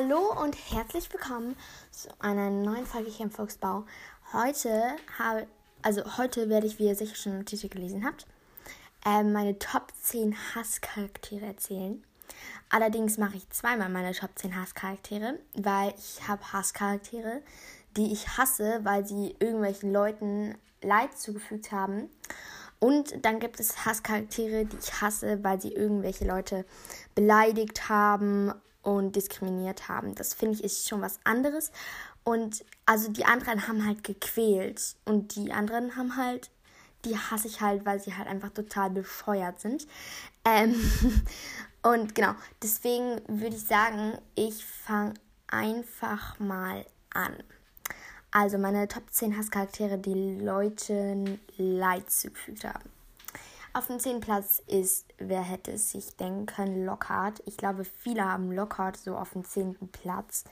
Hallo und herzlich willkommen zu einer neuen Folge hier im Volksbau. Heute habe, also heute werde ich, wie ihr sicher schon im Titel gelesen habt, äh, meine Top 10 Hasscharaktere erzählen. Allerdings mache ich zweimal meine Top 10 Hasscharaktere, weil ich habe Hasscharaktere, die ich hasse, weil sie irgendwelchen Leuten Leid zugefügt haben. Und dann gibt es Hasscharaktere, die ich hasse, weil sie irgendwelche Leute beleidigt haben und diskriminiert haben. Das finde ich ist schon was anderes. Und also die anderen haben halt gequält und die anderen haben halt, die hasse ich halt, weil sie halt einfach total bescheuert sind. Ähm und genau, deswegen würde ich sagen, ich fange einfach mal an. Also meine Top 10 Hasscharaktere, die Leuten Leid zugefügt haben. Auf dem zehnten Platz ist, wer hätte es sich denken können, Lockhart. Ich glaube, viele haben Lockhart so auf dem zehnten Platz,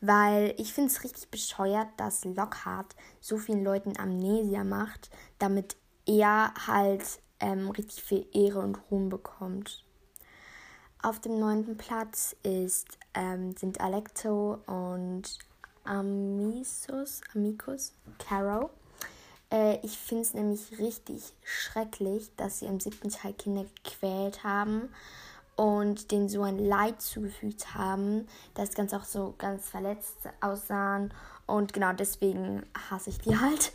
weil ich finde es richtig bescheuert, dass Lockhart so vielen Leuten Amnesia macht, damit er halt ähm, richtig viel Ehre und Ruhm bekommt. Auf dem neunten Platz ist, ähm, sind Alecto und Amisus, Amicus, Caro. Äh, ich finde es nämlich richtig schrecklich, dass sie im siebten Teil Kinder gequält haben und denen so ein Leid zugefügt haben, dass ganz auch so ganz verletzt aussahen. Und genau deswegen hasse ich die halt.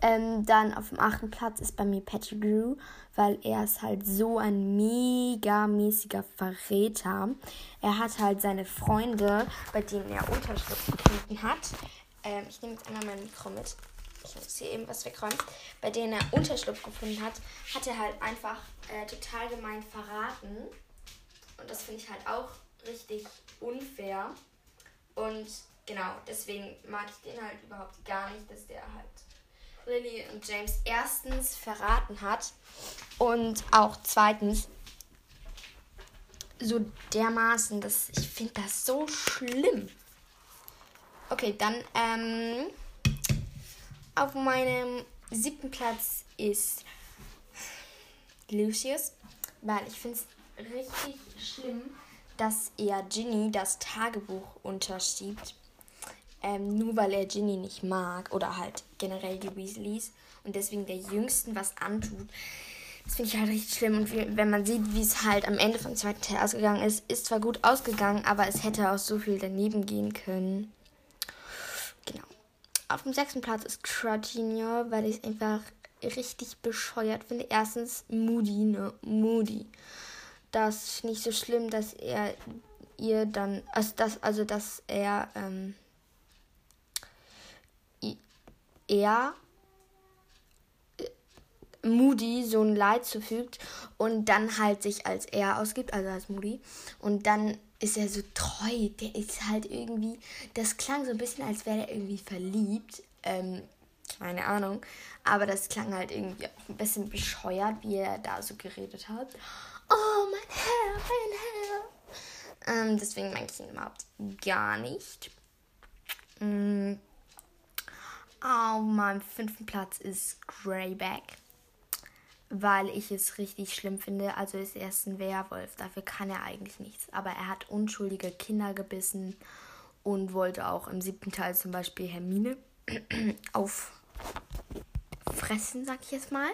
Ähm, dann auf dem achten Platz ist bei mir Pettigrew, weil er ist halt so ein mega mäßiger Verräter. Er hat halt seine Freunde, bei denen er Unterschrift gefunden hat. Ähm, ich nehme jetzt einmal mein Mikro mit ich muss hier eben was wegräumen, bei denen er Unterschlupf gefunden hat, hat er halt einfach äh, total gemein verraten. Und das finde ich halt auch richtig unfair. Und genau, deswegen mag ich den halt überhaupt gar nicht, dass der halt Lily und James erstens verraten hat und auch zweitens so dermaßen, dass ich finde das so schlimm. Okay, dann ähm, auf meinem siebten Platz ist Lucius, weil ich finde es richtig schlimm, dass er Ginny das Tagebuch unterschiebt. Ähm, nur weil er Ginny nicht mag oder halt generell die Weasleys und deswegen der Jüngsten was antut. Das finde ich halt richtig schlimm. Und wenn man sieht, wie es halt am Ende vom zweiten Teil ausgegangen ist, ist zwar gut ausgegangen, aber es hätte auch so viel daneben gehen können. Auf dem sechsten Platz ist Crotinier, weil ich es einfach richtig bescheuert finde. Erstens Moody, ne? Moody. Das finde ich so schlimm, dass er ihr dann, also dass, also dass er, ähm, er Moody so ein Leid zufügt und dann halt sich als er ausgibt, also als Moody. Und dann ist er so treu. Der ist halt irgendwie. Das klang so ein bisschen, als wäre er irgendwie verliebt. Ähm, keine Ahnung. Aber das klang halt irgendwie ein bisschen bescheuert, wie er da so geredet hat. Oh, mein Herr, mein Herr. Ähm, deswegen mag ich ihn überhaupt gar nicht. Mm. Auf meinem fünften Platz ist Greyback weil ich es richtig schlimm finde. Also ist er ein Werwolf, dafür kann er eigentlich nichts. Aber er hat unschuldige Kinder gebissen und wollte auch im siebten Teil zum Beispiel Hermine auffressen, sag ich jetzt mal.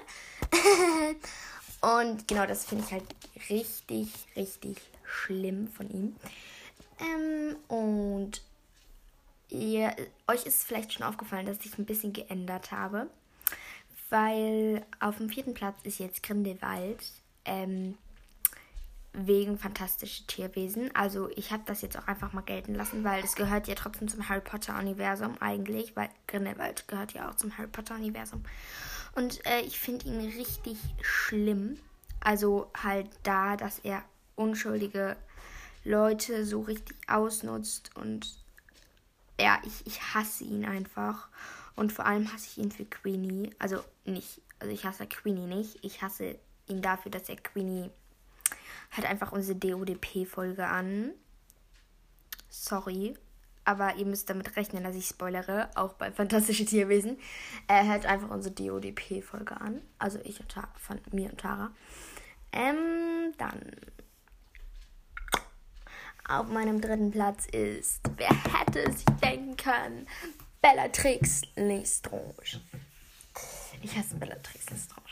und genau, das finde ich halt richtig, richtig schlimm von ihm. Ähm, und ihr, euch ist vielleicht schon aufgefallen, dass ich ein bisschen geändert habe weil auf dem vierten Platz ist jetzt Grindelwald ähm, wegen fantastische Tierwesen. Also ich habe das jetzt auch einfach mal gelten lassen, weil es gehört ja trotzdem zum Harry Potter Universum eigentlich, weil Grindelwald gehört ja auch zum Harry Potter Universum. Und äh, ich finde ihn richtig schlimm. Also halt da, dass er unschuldige Leute so richtig ausnutzt und ja, ich, ich hasse ihn einfach. Und vor allem hasse ich ihn für Queenie. Also nicht, also ich hasse Queenie nicht. Ich hasse ihn dafür, dass er Queenie hat einfach unsere DODP-Folge an. Sorry. Aber ihr müsst damit rechnen, dass ich spoilere, auch bei Fantastische Tierwesen. Er hat einfach unsere DODP-Folge an. Also ich und Tara, von mir und Tara. Ähm, dann. Auf meinem dritten Platz ist, wer hätte es sich denken können, Bellatrix Lestrange. Ich hasse Bellatrix Lestrange.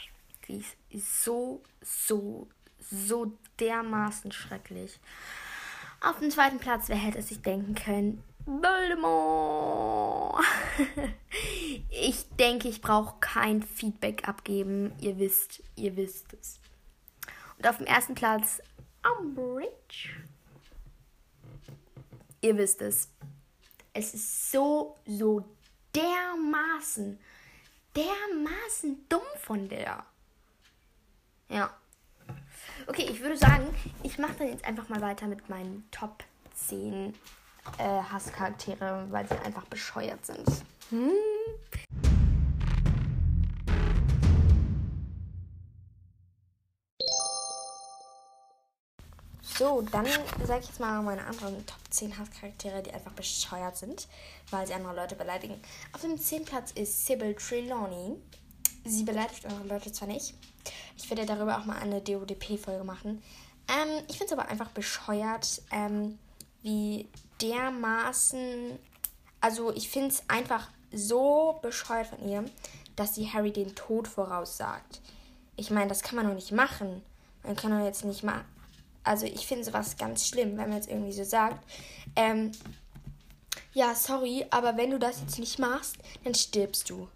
Die ist so, so, so dermaßen schrecklich. Auf dem zweiten Platz, wer hätte es sich denken können, Voldemort. ich denke, ich brauche kein Feedback abgeben. Ihr wisst, ihr wisst es. Und auf dem ersten Platz Umbridge. Ihr wisst es. Es ist so, so dermaßen, dermaßen dumm von der. Ja. Okay, ich würde sagen, ich mache dann jetzt einfach mal weiter mit meinen Top 10 äh, Hasscharaktere, weil sie einfach bescheuert sind. Hm? So, dann sage ich jetzt mal meine anderen Top 10 Hasscharaktere, die einfach bescheuert sind, weil sie andere Leute beleidigen. Auf dem 10. Platz ist Sybil Trelawney. Sie beleidigt andere Leute zwar nicht. Ich werde darüber auch mal eine DODP-Folge machen. Ähm, ich finde es aber einfach bescheuert, ähm, wie dermaßen. Also, ich finde es einfach so bescheuert von ihr, dass sie Harry den Tod voraussagt. Ich meine, das kann man doch nicht machen. Man kann doch jetzt nicht mal also ich finde sowas ganz schlimm, wenn man jetzt irgendwie so sagt, ähm, ja, sorry, aber wenn du das jetzt nicht machst, dann stirbst du.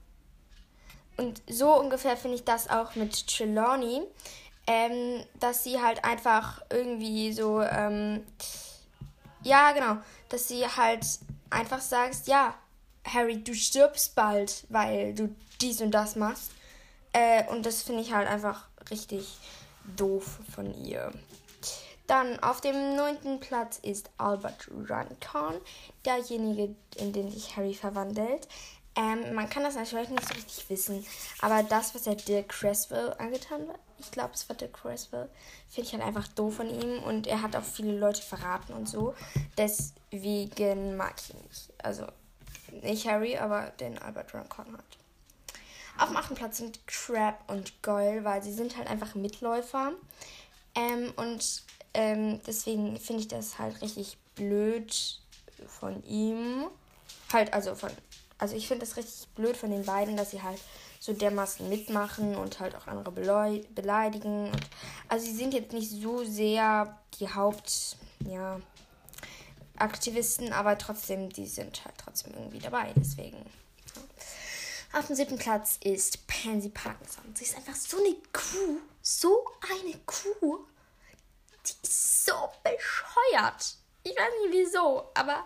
Und so ungefähr finde ich das auch mit Trelawney, ähm, dass sie halt einfach irgendwie so, ähm, ja, genau, dass sie halt einfach sagst, ja, Harry, du stirbst bald, weil du dies und das machst. Äh, und das finde ich halt einfach richtig doof von ihr. Dann auf dem neunten Platz ist Albert Runcorn, derjenige, in den sich Harry verwandelt. Ähm, man kann das natürlich nicht so richtig wissen, aber das, was er Dirk Creswell angetan hat, ich glaube, es war Dirk Creswell, finde ich halt einfach doof von ihm und er hat auch viele Leute verraten und so. Deswegen mag ich ihn nicht. Also nicht Harry, aber den Albert Runcorn hat. Auf dem achten Platz sind Crab und Goyle, weil sie sind halt einfach Mitläufer. Ähm, und ähm, deswegen finde ich das halt richtig blöd von ihm. Halt, also von. Also ich finde das richtig blöd von den beiden, dass sie halt so dermaßen mitmachen und halt auch andere beleidigen. Und, also sie sind jetzt nicht so sehr die Haupt, ja, Aktivisten, aber trotzdem, die sind halt trotzdem irgendwie dabei. Deswegen. Auf dem siebten Platz ist Pansy Parkinson. Sie ist einfach so eine Kuh. So eine Kuh. Die ist so bescheuert. Ich weiß nicht wieso, aber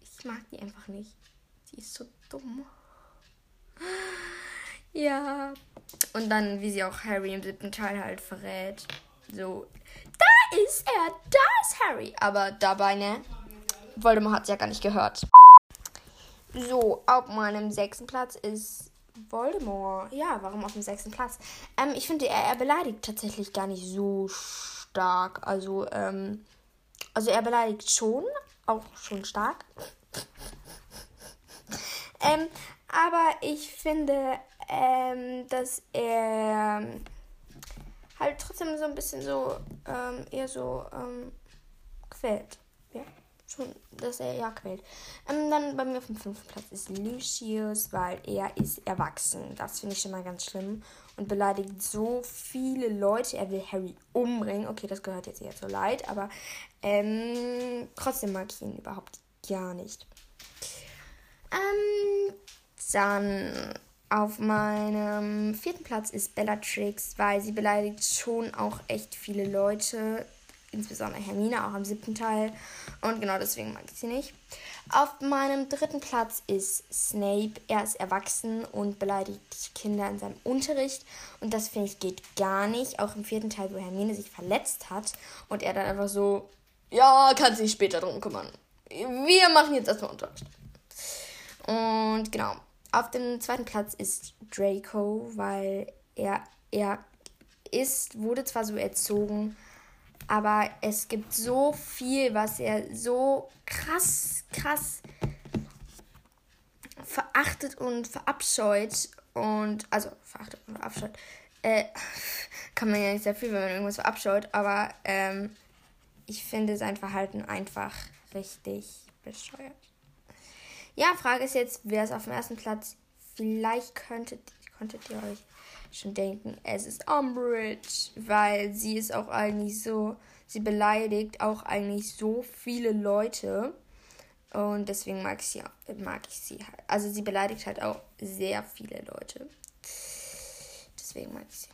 ich mag die einfach nicht. Die ist so dumm. Ja. Und dann, wie sie auch Harry im siebten Teil halt verrät. So, da ist er, da ist Harry. Aber dabei, ne? Voldemort hat es ja gar nicht gehört. So, auf meinem sechsten Platz ist Voldemort. Ja, warum auf dem sechsten Platz? Ähm, ich finde, er, er beleidigt tatsächlich gar nicht so stark. Also, ähm, also er beleidigt schon, auch schon stark. ähm, aber ich finde, ähm, dass er halt trotzdem so ein bisschen so, ähm, eher so, ähm, quält. Ja schon, dass er ja quält. Ähm, dann bei mir auf dem fünften Platz ist Lucius, weil er ist erwachsen. Das finde ich schon mal ganz schlimm. Und beleidigt so viele Leute. Er will Harry umbringen. Okay, das gehört jetzt eher zu leid, aber ähm, trotzdem mag ich ihn überhaupt gar nicht. Ähm, dann auf meinem vierten Platz ist Bellatrix, weil sie beleidigt schon auch echt viele Leute insbesondere Hermine, auch am siebten Teil. Und genau deswegen mag ich sie nicht. Auf meinem dritten Platz ist Snape. Er ist erwachsen und beleidigt Kinder in seinem Unterricht. Und das finde ich geht gar nicht. Auch im vierten Teil, wo Hermine sich verletzt hat und er dann einfach so, ja, kann sich später drum kümmern. Wir machen jetzt erstmal Unterricht. Und genau. Auf dem zweiten Platz ist Draco, weil er, er ist, wurde zwar so erzogen, aber es gibt so viel, was er so krass, krass verachtet und verabscheut. Und, also verachtet und verabscheut. Äh, kann man ja nicht sehr viel, wenn man irgendwas verabscheut. Aber, ähm, ich finde sein Verhalten einfach richtig bescheuert. Ja, Frage ist jetzt, wer ist auf dem ersten Platz? Vielleicht könntet, konntet ihr euch schon denken, es ist Umbridge, weil sie ist auch eigentlich so, sie beleidigt auch eigentlich so viele Leute. Und deswegen mag ich sie, mag ich sie halt. Also sie beleidigt halt auch sehr viele Leute. Deswegen mag ich sie.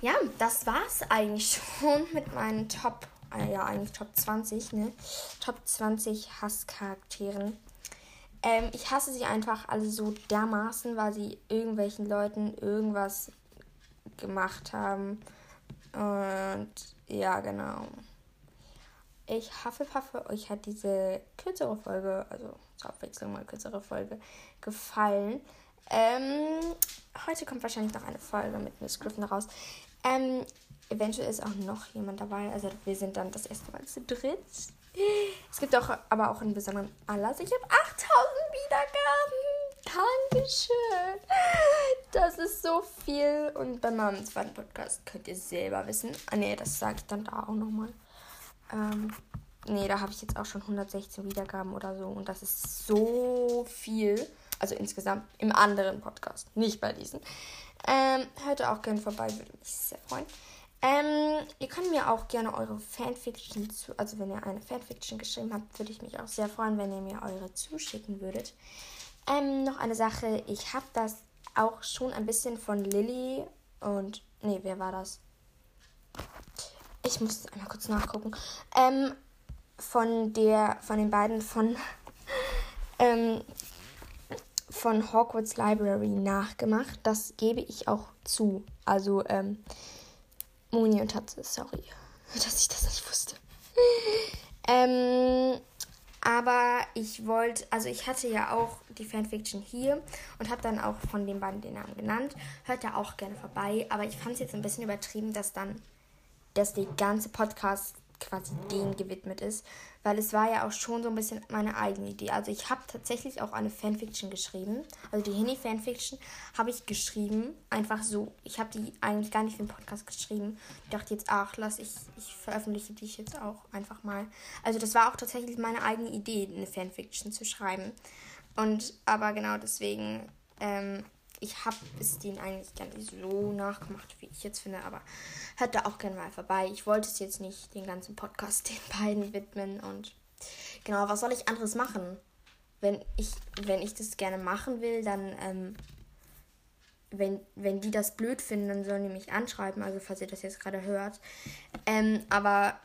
Ja, das war's eigentlich schon mit meinen Top, äh, ja eigentlich Top 20, ne? Top 20 Hasscharakteren. Ähm, ich hasse sie einfach alle so dermaßen, weil sie irgendwelchen Leuten irgendwas gemacht haben. Und ja, genau. Ich hoffe, hoffe, euch hat diese kürzere Folge, also zur Abwechslung mal kürzere Folge, gefallen. Ähm, heute kommt wahrscheinlich noch eine Folge mit Miss Griffin raus. Ähm, eventuell ist auch noch jemand dabei. Also wir sind dann das erste Mal zu dritt. Es gibt auch aber auch einen besonderen Anlass. Ich habe 8000 Dankeschön. Das ist so viel. Und bei meinem zweiten Podcast könnt ihr selber wissen. Ah, nee, das sage ich dann da auch nochmal. Ähm, nee, da habe ich jetzt auch schon 116 Wiedergaben oder so. Und das ist so viel. Also insgesamt im anderen Podcast, nicht bei diesen. Ähm, hört auch gerne vorbei, würde mich sehr freuen. Ähm, ihr könnt mir auch gerne eure Fanfiction zu, also wenn ihr eine Fanfiction geschrieben habt, würde ich mich auch sehr freuen, wenn ihr mir eure zuschicken würdet. Ähm, noch eine Sache, ich habe das auch schon ein bisschen von Lilly und, nee, wer war das? Ich muss einmal kurz nachgucken. Ähm, von der, von den beiden von, ähm, von Hogwarts Library nachgemacht. Das gebe ich auch zu. Also, ähm, Moni und Tatze, sorry, dass ich das nicht wusste. ähm, aber ich wollte, also ich hatte ja auch die Fanfiction hier und habe dann auch von den beiden den Namen genannt. Hört da auch gerne vorbei. Aber ich fand es jetzt ein bisschen übertrieben, dass dann, dass die ganze Podcast quasi denen gewidmet ist, weil es war ja auch schon so ein bisschen meine eigene Idee. Also ich habe tatsächlich auch eine Fanfiction geschrieben, also die Hini Fanfiction habe ich geschrieben, einfach so. Ich habe die eigentlich gar nicht für den Podcast geschrieben. Ich dachte jetzt, ach, lass ich, ich veröffentliche die jetzt auch einfach mal. Also das war auch tatsächlich meine eigene Idee, eine Fanfiction zu schreiben. Und aber genau deswegen ähm, ich habe es denen eigentlich gar nicht so nachgemacht, wie ich jetzt finde, aber hört da auch gerne mal vorbei. Ich wollte es jetzt nicht den ganzen Podcast den beiden widmen und genau, was soll ich anderes machen? Wenn ich, wenn ich das gerne machen will, dann, ähm, wenn, wenn die das blöd finden, dann sollen die mich anschreiben, also falls ihr das jetzt gerade hört. Ähm, aber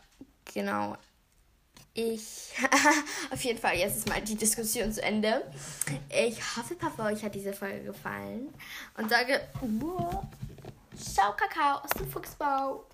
genau, ich, auf jeden Fall, jetzt ist mal die Diskussion zu Ende. Ich hoffe, Papa, euch hat diese Folge gefallen. Und sage, ciao, Kakao aus dem Fuchsbau.